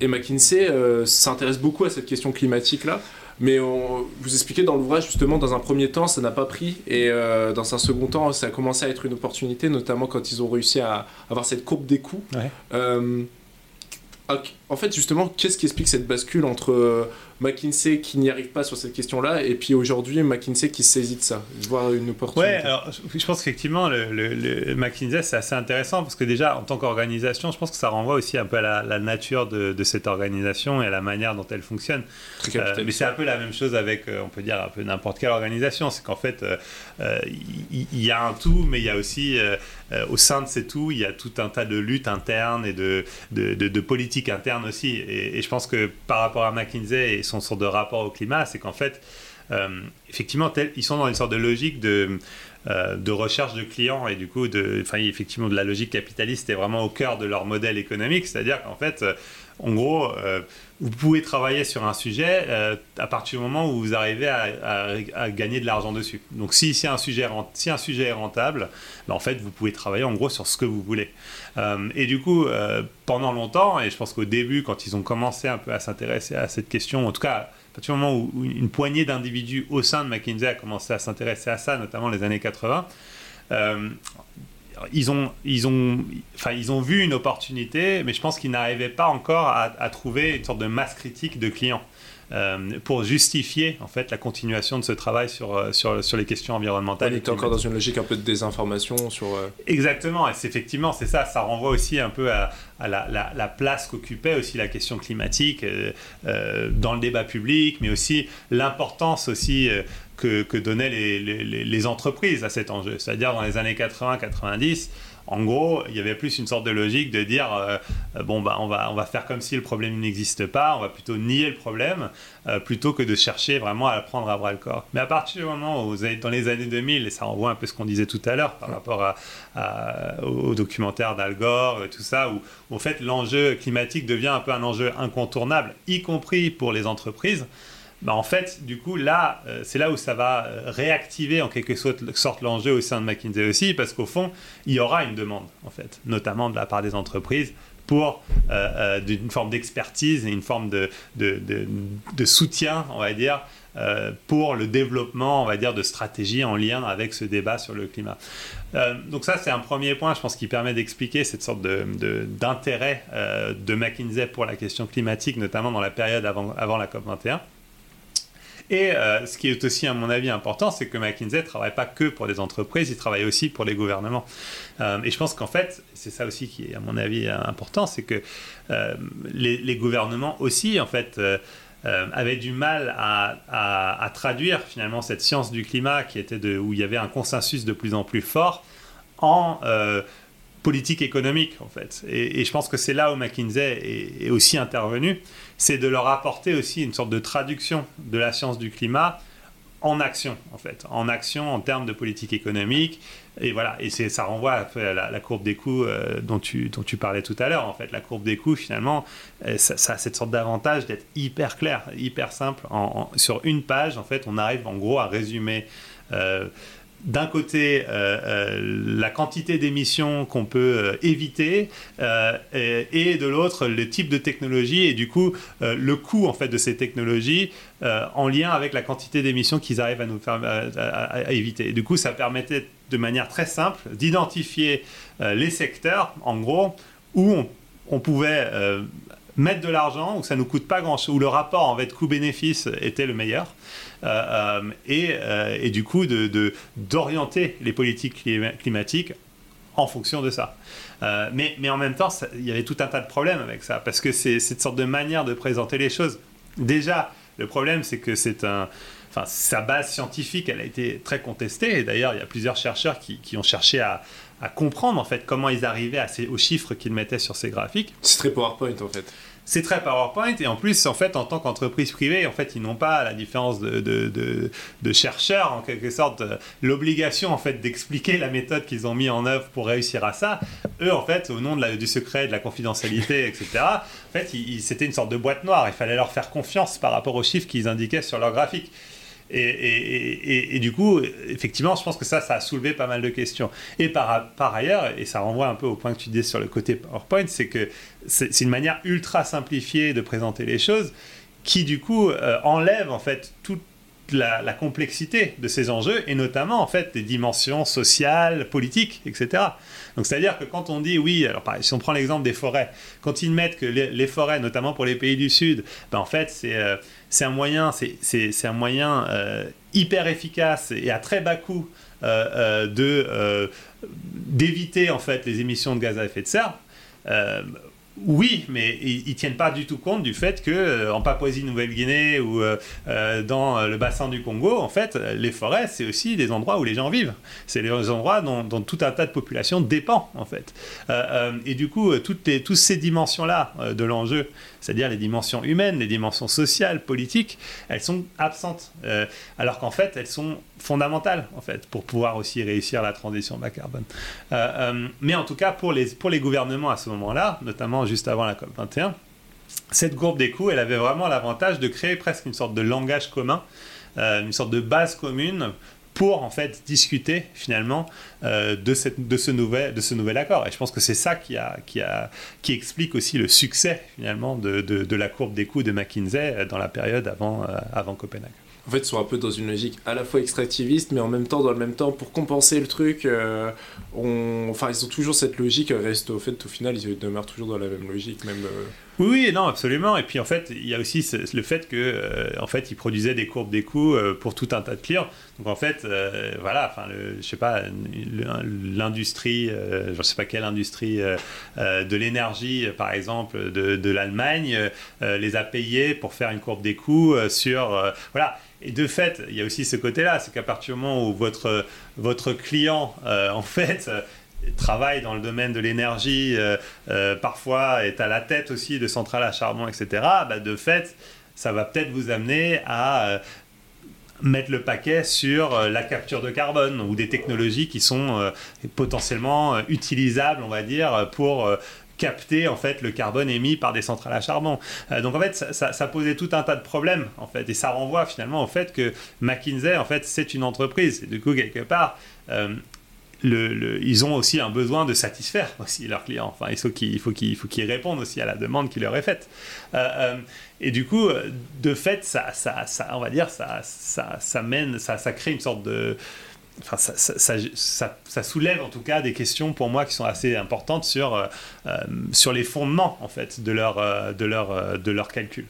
et McKinsey s'intéresse beaucoup à cette question climatique-là. Mais on, vous expliquez dans l'ouvrage, justement, dans un premier temps, ça n'a pas pris. Et euh, dans un second temps, ça a commencé à être une opportunité, notamment quand ils ont réussi à avoir cette courbe des coûts. Euh, en fait, justement, qu'est-ce qui explique cette bascule entre euh, McKinsey qui n'y arrive pas sur cette question-là et puis aujourd'hui McKinsey qui saisit de ça, voir une opportunité? Ouais, alors je pense qu'effectivement, le, le, McKinsey c'est assez intéressant parce que déjà, en tant qu'organisation, je pense que ça renvoie aussi un peu à la, nature de, de, cette organisation et à la manière dont elle fonctionne. Euh, mais c'est un peu la même chose avec, euh, on peut dire, un peu n'importe quelle organisation. C'est qu'en fait, il y, a un tout, mais il y a aussi, au sein de ces tout, il y a tout un tas de luttes internes et de, de, de politiques internes aussi. Et, je pense que par rapport à McKinsey et son sorte de rapport au climat, c'est qu'en fait, euh, effectivement, ils sont dans une sorte de logique de, euh, de recherche de clients et du coup, de, effectivement, de la logique capitaliste est vraiment au cœur de leur modèle économique. C'est-à-dire qu'en fait, euh, en gros, vous pouvez travailler sur un sujet à partir du moment où vous arrivez à, gagner de l'argent dessus. Donc, si, un sujet, est rentable, ben, en fait, vous pouvez travailler en gros sur ce que vous voulez. et du coup, pendant longtemps, et je pense qu'au début, quand ils ont commencé un peu à s'intéresser à cette question, en tout cas, à partir du moment où, une poignée d'individus au sein de McKinsey a commencé à s'intéresser à ça, notamment les années 80, euh, ils, ont, ils, ont, enfin, ils ont vu une opportunité, mais je pense qu'ils n'arrivaient pas encore à, à, trouver une sorte de masse critique de clients. Euh, pour justifier en fait la continuation de ce travail sur, euh, sur, sur les questions environnementales. On était encore dans une logique un peu de désinformation sur. Euh, Exactement, et c'est effectivement c'est ça, ça renvoie aussi un peu à, à la, la, place qu'occupait aussi la question climatique dans le débat public, mais aussi l'importance aussi que, donnaient les, entreprises à cet enjeu. C'est-à-dire dans les années 80-90, En gros, il y avait plus une sorte de logique de dire euh, bon bah on va on va faire comme si le problème n'existe pas, on va plutôt nier le problème plutôt que de chercher vraiment à le prendre à bras le corps. Mais à partir du moment où vous êtes dans les années 2000 et ça renvoie un peu ce qu'on disait tout à l'heure par rapport à, au documentaire d'Al Gore, tout ça, où en fait l'enjeu climatique devient un peu un enjeu incontournable, y compris pour les entreprises. Bah, en fait, du coup, là, euh, c'est là où ça va euh, réactiver en quelque sorte l'enjeu au sein de McKinsey aussi, parce qu'au fond, il y aura une demande, en fait, notamment de la part des entreprises pour euh, une forme d'expertise et une forme de, soutien, on va dire, pour le développement, on va dire, de stratégies en lien avec ce débat sur le climat. donc ça, c'est un premier point, je pense, qui permet d'expliquer cette sorte d'intérêt de, McKinsey pour la question climatique, notamment dans la période avant, avant la COP21. Et euh, ce qui est aussi, à mon avis, important, c'est que McKinsey ne travaille pas que pour les entreprises, il travaille aussi pour les gouvernements. Euh, et je pense qu'en fait, c'est ça aussi qui est, à mon avis, important, c'est que euh, les, gouvernements aussi, en fait, avaient du mal à, traduire finalement cette science du climat qui était de, où il y avait un consensus de plus en plus fort en politique économique en fait. Et, je pense que c'est là où McKinsey est, aussi intervenu, c'est de leur apporter aussi une sorte de traduction de la science du climat en action en fait, en action en termes de politique économique. Et voilà, et ça renvoie à la, courbe des coûts euh, dont, tu, dont tu parlais tout à l'heure. En fait, la courbe des coûts finalement, euh, ça, a cette sorte d'avantage d'être hyper clair, hyper simple. sur une page, en fait, on arrive en gros à résumer. Euh, d'un côté euh, euh, la quantité d'émissions qu'on peut euh, éviter et, de l'autre le type de technologie et du coup le coût en fait de ces technologies en lien avec la quantité d'émissions qu'ils arrivent à nous faire à, éviter. Du coup ça permettait de manière très simple d'identifier les secteurs en gros où on, on pouvait mettre de l'argent, où ça nous coûte pas grand-chose, où le rapport en fait coût-bénéfice était le meilleur. Euh, euh, et, euh, et, du coup de, d'orienter les politiques climatiques en fonction de ça. mais, mais en même temps, il y avait tout un tas de problèmes avec ça, parce que c'est cette sorte de manière de présenter les choses. Déjà, le problème, c'est que c'est un... Enfin, sa base scientifique, elle a été très contestée, et d'ailleurs, il y a plusieurs chercheurs qui, qui ont cherché à, à, comprendre, en fait, comment ils arrivaient aux chiffres qu'ils mettaient sur ces graphiques. C'est très PowerPoint, en fait c'est très PowerPoint et en plus en fait en tant qu'entreprise privée en fait ils n'ont pas la différence de, de, chercheurs en quelque sorte l'obligation en fait d'expliquer la méthode qu'ils ont mis en œuvre pour réussir à ça. Eux en fait au nom de la, du secret de la confidentialité etc en fait c'était une sorte de boîte noire. Il fallait leur faire confiance par rapport aux chiffres qu'ils indiquaient sur leur graphique et, du coup, effectivement, je pense que ça, ça a soulevé pas mal de questions. Et par, ailleurs, et ça renvoie un peu au point que tu disais sur le côté PowerPoint, c'est que c'est une manière ultra simplifiée de présenter les choses qui, du coup, euh, enlève en fait toute la, complexité de ces enjeux et notamment en fait des dimensions sociales, politiques, etc. Donc c'est-à-dire que quand on dit oui, alors si on prend l'exemple des forêts, quand ils mettent que les, forêts, notamment pour les pays du Sud, ben en fait c'est euh, un moyen, un moyen euh, hyper efficace et à très bas coût euh, d'éviter en fait les émissions de gaz à effet de serre. Oui, mais ils, ne tiennent pas du tout compte du fait que euh, en Papouasie-Nouvelle-Guinée ou euh, euh, dans le bassin du Congo, en fait, les forêts, c'est aussi des endroits où les gens vivent. C'est les endroits dont, tout un tas de populations dépend, en fait. et du coup, toutes ces dimensions-là de l'enjeu, c'est-à-dire les dimensions humaines, les dimensions sociales, politiques, elles sont absentes. alors qu'en fait, elles sont fondamentale en fait pour pouvoir aussi réussir la transition bas carbone. Euh, euh, mais en tout cas pour les, pour les gouvernements à ce moment-là, notamment juste avant la COP 21, cette courbe des coûts, elle avait vraiment l'avantage de créer presque une sorte de langage commun, euh, une sorte de base commune pour en fait discuter finalement de, cette, de, ce nouvel, de ce nouvel accord. Et je pense que c'est ça qui, a, qui, a, qui explique aussi le succès finalement de, de, la courbe des coûts de McKinsey dans la période avant, avant Copenhague en fait, sont un peu dans une logique à la fois extractiviste, mais en même temps, dans le même temps, pour compenser le truc, euh, on... enfin, ils ont toujours cette logique, reste au fait, au final, ils demeurent toujours dans la même logique, même. Euh. Oui, oui, non, absolument. Et puis, en fait, il y a aussi le fait que, euh, en fait, ils produisaient des courbes des coûts pour tout un tas de clients. Donc, en fait, voilà, enfin, je sais pas, l'industrie, je ne sais pas quelle industrie de l'énergie, par exemple, de, l'Allemagne, les a payés pour faire une courbe des coûts sur, voilà et de fait, il y a aussi ce côté-là, c'est qu'à partir du moment où votre, votre client, euh, en fait, travaille dans le domaine de l'énergie, parfois est à la tête aussi de centrales à charbon, etc., bah, de fait, ça va peut-être vous amener à mettre le paquet sur euh, la capture de carbone ou des technologies qui sont euh, potentiellement euh, utilisables, on va dire, pour capter en fait le carbone émis par des centrales à charbon. donc en fait ça, ça, posait tout un tas de problèmes en fait et ça renvoie finalement au fait que McKinsey en fait c'est une entreprise et du coup quelque part le, ils ont aussi un besoin de satisfaire aussi leurs clients. Enfin, il faut qu'ils faut qu'ils répondent aussi à la demande qui leur est faite. Euh, euh, et du coup, de fait, ça, ça, ça, on va dire, ça, ça, ça mène, ça, ça crée une sorte de Enfin, ça, soulève en tout cas des questions pour moi qui sont assez importantes sur, euh, sur les fondements en fait de leur, de leur, de leur calcul.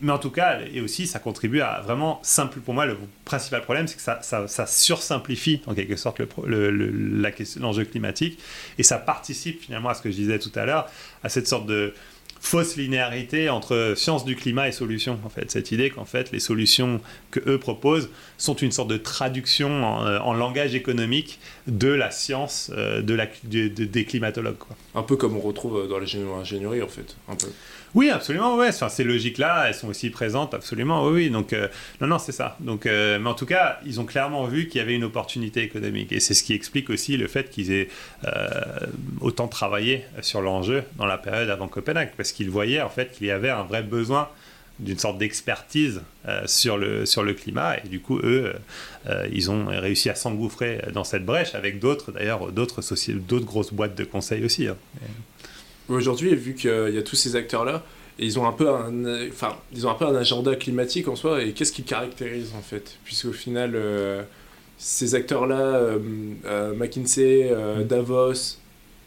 mais en tout cas, et aussi ça contribue à vraiment simple. Pour moi, le principal problème, c'est que ça, sursimplifie en quelque sorte l'enjeu le, climatique et ça participe finalement à ce que je disais tout à l'heure, à cette sorte de fausse linéarité entre science du climat et solutions. En fait, cette idée qu'en fait les solutions que eux proposent sont une sorte de traduction en, euh, langage économique de la science euh, de la, des climatologues. Un peu comme on retrouve dans l'ingénierie en fait. Un peu. Oui, absolument, ouais. Enfin, ces logiques-là, elles sont aussi présentes, absolument, oui. Donc, euh, non, non, c'est ça. Donc, mais en tout cas, ils ont clairement vu qu'il y avait une opportunité économique. Et c'est ce qui explique aussi le fait qu'ils aient autant travaillé sur l'enjeu dans la période avant Copenhague, parce qu'ils voyaient en fait qu'il y avait un vrai besoin d'une sorte d'expertise euh, sur, le, sur le climat. Et du coup, eux, euh, ils ont réussi à s'engouffrer dans cette brèche avec d'autres, d'ailleurs, d'autres grosses boîtes de conseil aussi. Hein. Aujourd'hui, vu qu'il y a tous ces acteurs-là, ils ont un peu un, enfin, ils ont un peu un agenda climatique en soi. Et qu'est-ce qui caractérise en fait? Puisqu'au final, euh, ces acteurs-là, McKinsey, mm. Davos,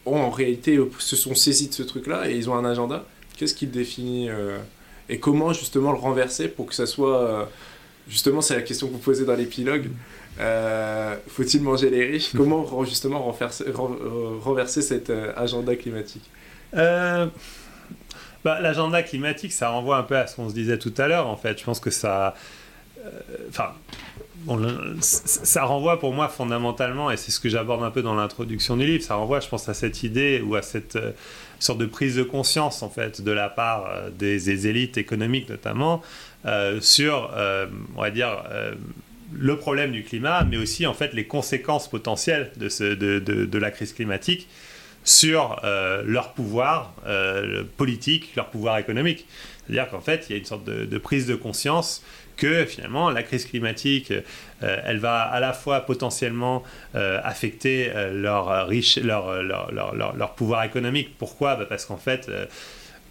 ont en réalité se sont saisis de ce truc-là et ils ont un agenda. Qu'est-ce qui le définit et comment justement le renverser pour que ça soit. Euh, justement, c'est la question que vous posez dans l'épilogue. Euh, faut-il manger les riches? Comment justement renverser, renverser cet euh, agenda climatique? Bah, L'agenda climatique, ça renvoie un peu à ce qu'on se disait tout à l'heure, en fait. Je pense que ça. Enfin. ça renvoie pour moi fondamentalement, et c'est ce que j'aborde un peu dans l'introduction du livre, ça renvoie, je pense, à cette idée ou à cette, sorte de prise de conscience en fait de la part euh, des, élites économiques notamment euh, sur, euh, on va dire, le problème du climat, mais aussi en fait les conséquences potentielles de, la crise climatique sur leur pouvoir politique, leur pouvoir économique. C'est-à-dire qu'en fait, il y a une sorte de, prise de conscience que finalement la crise climatique, euh, elle va à la fois potentiellement euh, affecter euh, leur, riche, leur, leur, leur, pouvoir économique. Pourquoi? Bah, Parce qu'en fait,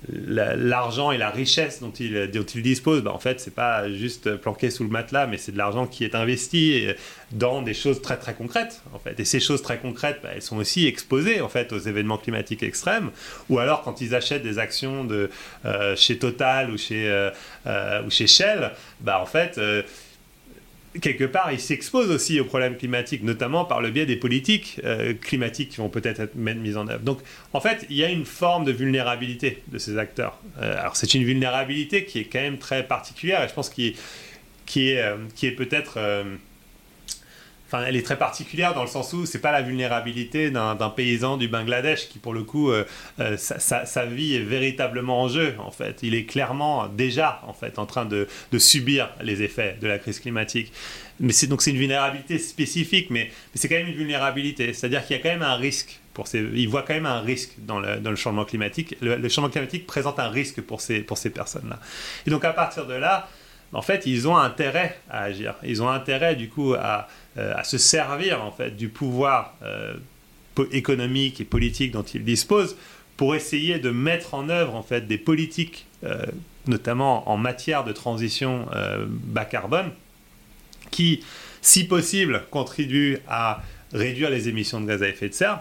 l'argent et la richesse dont ils, dont ils disposent, bah, en fait, c'est pas juste planqué sous le matelas, mais c'est de l'argent qui est investi dans des choses très très concrètes, en fait. Et ces choses très concrètes, bah, elles sont aussi exposées, en fait, aux événements climatiques extrêmes. Ou alors, quand ils achètent des actions de, chez Total ou chez, ou chez Shell, bah, en fait quelque part, ils s'exposent aussi aux problèmes climatiques, notamment par le biais des politiques euh, climatiques qui vont peut-être être mises en œuvre. Donc, en fait, il y a une forme de vulnérabilité de ces acteurs. Euh, alors, c'est une vulnérabilité qui est quand même très particulière et je pense qui, est, euh, est peut-être Elle est très particulière dans le sens où c'est pas la vulnérabilité d'un paysan du Bangladesh qui, pour le coup, euh, euh, sa, vie est véritablement en jeu. En fait, il est clairement déjà en fait en train de, subir les effets de la crise climatique. Mais donc c'est une vulnérabilité spécifique, mais, c'est quand même une vulnérabilité. C'est-à-dire qu'il y a quand même un risque pour ces, il voit quand même un risque dans le, le changement climatique. Le, changement climatique présente un risque pour ces, pour ces personnes-là. Et donc à partir de là, en fait, ils ont intérêt à agir. Ils ont intérêt, du coup, à, euh, se servir, en fait, du pouvoir euh, économique et politique dont ils disposent pour essayer de mettre en œuvre, en fait, des politiques, euh, notamment en matière de transition bas carbone, qui, si possible, contribuent à réduire les émissions de gaz à effet de serre,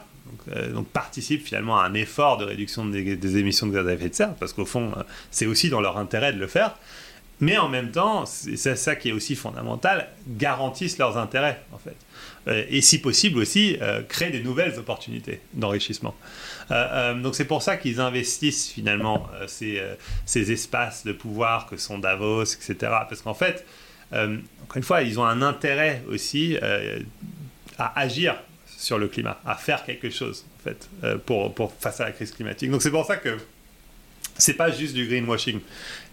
donc, participent finalement à un effort de réduction des, émissions de gaz à effet de serre, parce qu'au fond, c'est aussi dans leur intérêt de le faire mais en même temps, c'est ça qui est aussi fondamental, garantissent leurs intérêts, en fait. Euh, et si possible aussi, euh, créent des nouvelles opportunités d'enrichissement. Euh, donc c'est pour ça qu'ils investissent finalement ces, ces, espaces de pouvoir que sont Davos, etc. Parce qu'en fait, encore une fois, ils ont un intérêt aussi à agir sur le climat, à faire quelque chose en fait pour, pour face à la crise climatique. Donc c'est pour ça que c'est pas juste du greenwashing.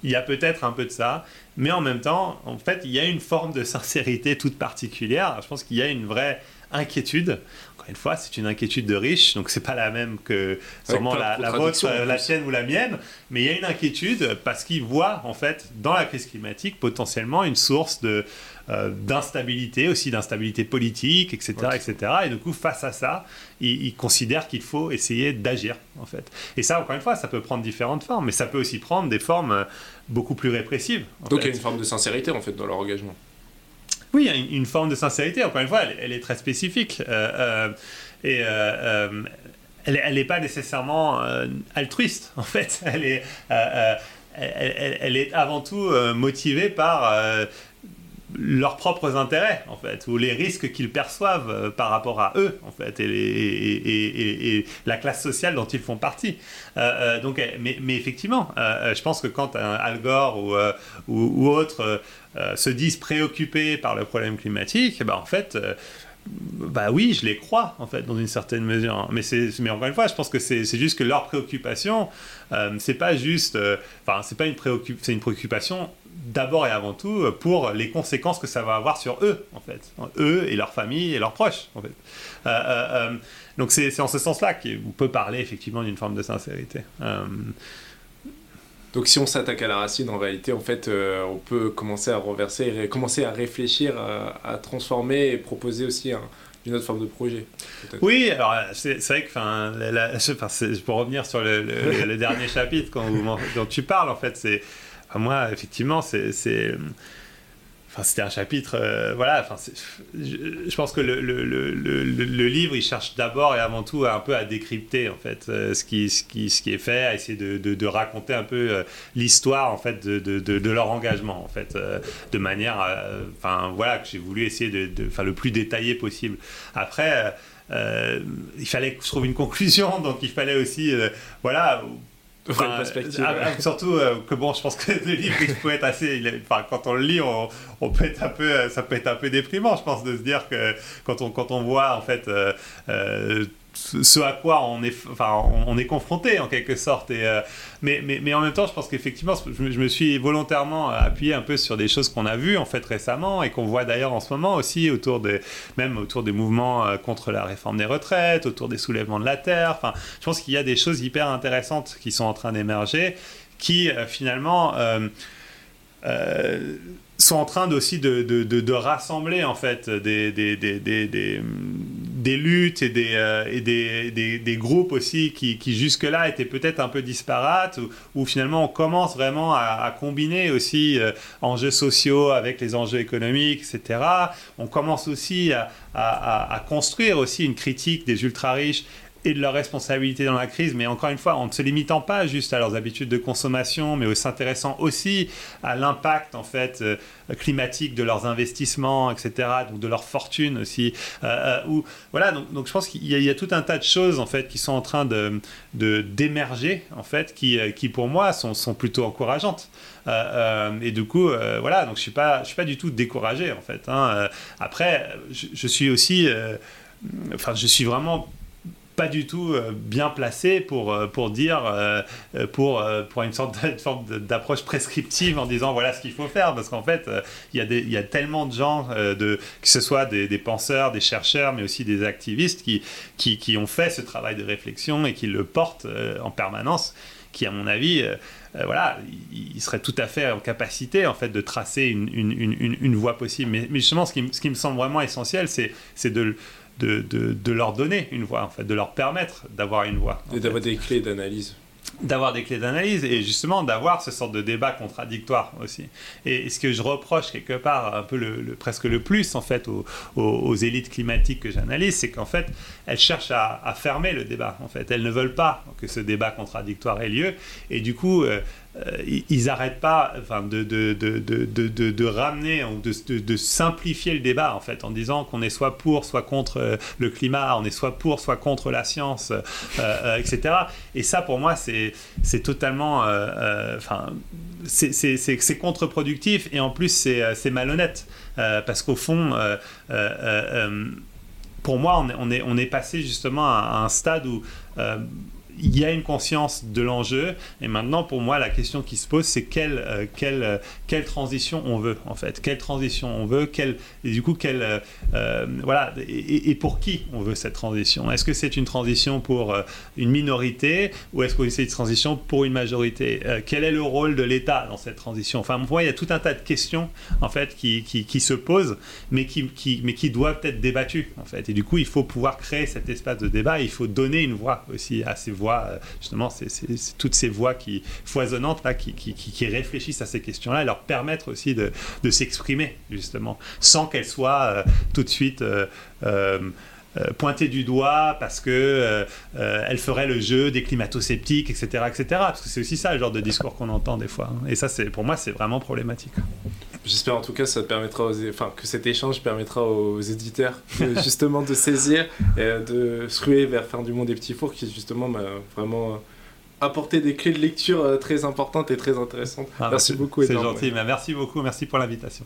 Il y a peut-être un peu de ça, mais en même temps, en fait, il y a une forme de sincérité toute particulière. Je pense qu'il y a une vraie inquiétude. Encore une fois, c'est une inquiétude de riche, donc c'est pas la même que sûrement la, la vôtre, la sienne ou la mienne, mais il y a une inquiétude parce qu'ils voient en fait dans la crise climatique potentiellement une source de euh, d'instabilité, aussi d'instabilité politique, etc., etc. Et du coup, face à ça, ils, considèrent qu'il faut essayer d'agir, en fait. Et ça, encore une fois, ça peut prendre différentes formes, mais ça peut aussi prendre des formes euh, beaucoup plus répressives. Donc il y a une forme de sincérité, en fait, dans leur engagement. Oui, il y a une, forme de sincérité, encore une fois, elle, est très spécifique. Euh, et elle n'est pas nécessairement altruiste, en fait. Elle est, elle, elle, est avant tout motivée par leurs propres intérêts, en fait, ou les risques qu'ils perçoivent euh, par rapport à eux, en fait, et, la classe sociale dont ils font partie. Euh, euh, donc, mais, mais effectivement, je pense que quand Al Gore ou, ou, autres se disent préoccupés par le problème climatique, ben, en fait, bah oui, je les crois, en fait, dans une certaine mesure. Mais, mais encore une fois, je pense que c'est juste que leur préoccupation, c'est pas juste. Enfin, c'est pas une, préoccup, une préoccupation d'abord et avant tout euh, pour les conséquences que ça va avoir sur eux, en fait. Eux et leurs familles et leurs proches, en fait. Euh, euh, donc c'est en ce sens-là qu'on peut parler effectivement d'une forme de sincérité. Donc si on s'attaque à la racine, en réalité, en fait, on peut commencer à renverser, commencer à réfléchir, à, transformer et proposer aussi une autre forme de projet. Oui, alors c'est vrai que, enfin, pour revenir sur le, dernier chapitre quand dont tu parles, en fait, c'est moi, effectivement, c'est. Enfin, c'était un chapitre, euh, voilà. Enfin, je, pense que le, livre, il cherche d'abord et avant tout un peu à décrypter en fait euh, ce, qui, est fait, à essayer de, raconter un peu euh, l'histoire en fait de, de, leur engagement en fait, de manière, enfin voilà, que j'ai voulu essayer de, enfin le plus détaillé possible. Après. il fallait que je trouve une conclusion, donc il fallait aussi, voilà, Enfin, euh, surtout euh, que bon, je pense que le livre il peut être assez. enfin, quand on le lit, on, on, peut être un peu, euh, ça peut être un peu déprimant, je pense, de se dire que quand on quand on voit en fait ce à quoi on est, enfin, on est confronté en quelque sorte. Euh, mais, en même temps, je pense qu'effectivement, je, me suis volontairement appuyé un peu sur des choses qu'on a vues en fait récemment et qu'on voit d'ailleurs en ce moment aussi autour des, même autour des mouvements euh, contre la réforme des retraites, autour des soulèvements de la terre. Je pense qu'il y a des choses hyper intéressantes qui sont en train d'émerger, qui euh, finalement sont en train aussi de, de, de, rassembler en fait des, des, des, des luttes et, des, euh, et des, des, groupes aussi qui, qui jusque-là étaient peut-être un peu disparates, où, finalement on commence vraiment à, combiner aussi euh, enjeux sociaux avec les enjeux économiques, etc. On commence aussi à, à, à construire aussi une critique des ultra-riches et de leur responsabilité dans la crise, mais encore une fois, en ne se limitant pas juste à leurs habitudes de consommation, mais en s'intéressant aussi à l'impact en fait euh, climatique de leurs investissements, etc., donc de leur fortune aussi. Euh, euh voilà, donc, je pense qu'il y, a tout un tas de choses en fait qui sont en train de d'émerger en fait, qui, qui pour moi sont, sont plutôt encourageantes. et du coup, voilà, donc je suis pas je suis pas du tout découragé en fait. Hein. Après, je, je, suis aussi enfin, je suis vraiment pas du tout euh, bien placé pour, euh, pour dire, euh, pour, pour une sorte d'approche prescriptive en disant voilà ce qu'il faut faire. Parce qu'en fait, il y, a y a tellement de gens, de, que ce soit des, des, penseurs, des chercheurs, mais aussi des activistes qui, qui, qui, ont fait ce travail de réflexion et qui le portent en permanence, qui, à mon avis, voilà, ils seraient tout à fait en capacité en fait de tracer une, une, une, une voie possible. Mais, mais justement, ce qui, ce qui, me semble vraiment essentiel, c'est de de, de, leur donner une voix, en fait, de leur permettre d'avoir une voix. Et d'avoir des clés d'analyse. D'avoir des clés d'analyse et justement d'avoir ce sort de débat contradictoire aussi. Et ce que je reproche quelque part un peu le, presque le plus en fait aux, aux, élites climatiques que j'analyse, c'est qu'en fait elles cherchent à, à, fermer le débat. En fait, elles ne veulent pas que ce débat contradictoire ait lieu et du coup euh, ils n'arrêtent pas de, ramener ou de, simplifier le débat en fait en disant qu'on est soit pour soit contre euh, le climat on est soit pour soit contre la science euh, etc et ça pour moi c'est totalement enfin c'est contre-productif et en plus c'est malhonnête. Parce qu'au fond pour moi, on est passé justement à, un stade où il y a une conscience de l'enjeu. Et maintenant, pour moi, la question qui se pose, c'est quelle, euh, quelle, euh, quelle transition on veut, en fait. Quelle transition on veut, quelle, et du coup, quelle, euh, voilà, et, pour qui on veut cette transition? Est-ce que c'est une transition pour une minorité ou est-ce que c'est une transition pour une majorité? Quel est le rôle de l'État dans cette transition? Enfin, pour moi, il y a tout un tas de questions, en fait, qui, qui, se posent, mais qui, qui, mais qui doivent être débattues, en fait. Et du coup, il faut pouvoir créer cet espace de débat, il faut donner une voix aussi à ces voix euh, justement, c'est toutes ces voix qui, foisonnantes là, qui, réfléchissent à ces questions-là et leur permettre aussi de, de s'exprimer, justement, sans qu'elles soient euh, tout de suite. Euh, pointées du doigt parce que elle ferait le jeu des climato-sceptiques, etc., etc. Parce que c'est aussi ça le genre de discours qu'on entend des fois. Hein. Et ça, c'est pour moi, c'est vraiment problématique. J'espère en tout cas ça permettra aux, enfin, que cet échange permettra aux éditeurs justement de saisir et de se ruer vers Fin du Monde des Petits Fours qui justement m'a vraiment apporté des clés de lecture euh, très importantes et très intéressantes. Ah, merci beaucoup. C'est gentil, merci beaucoup, merci pour l'invitation.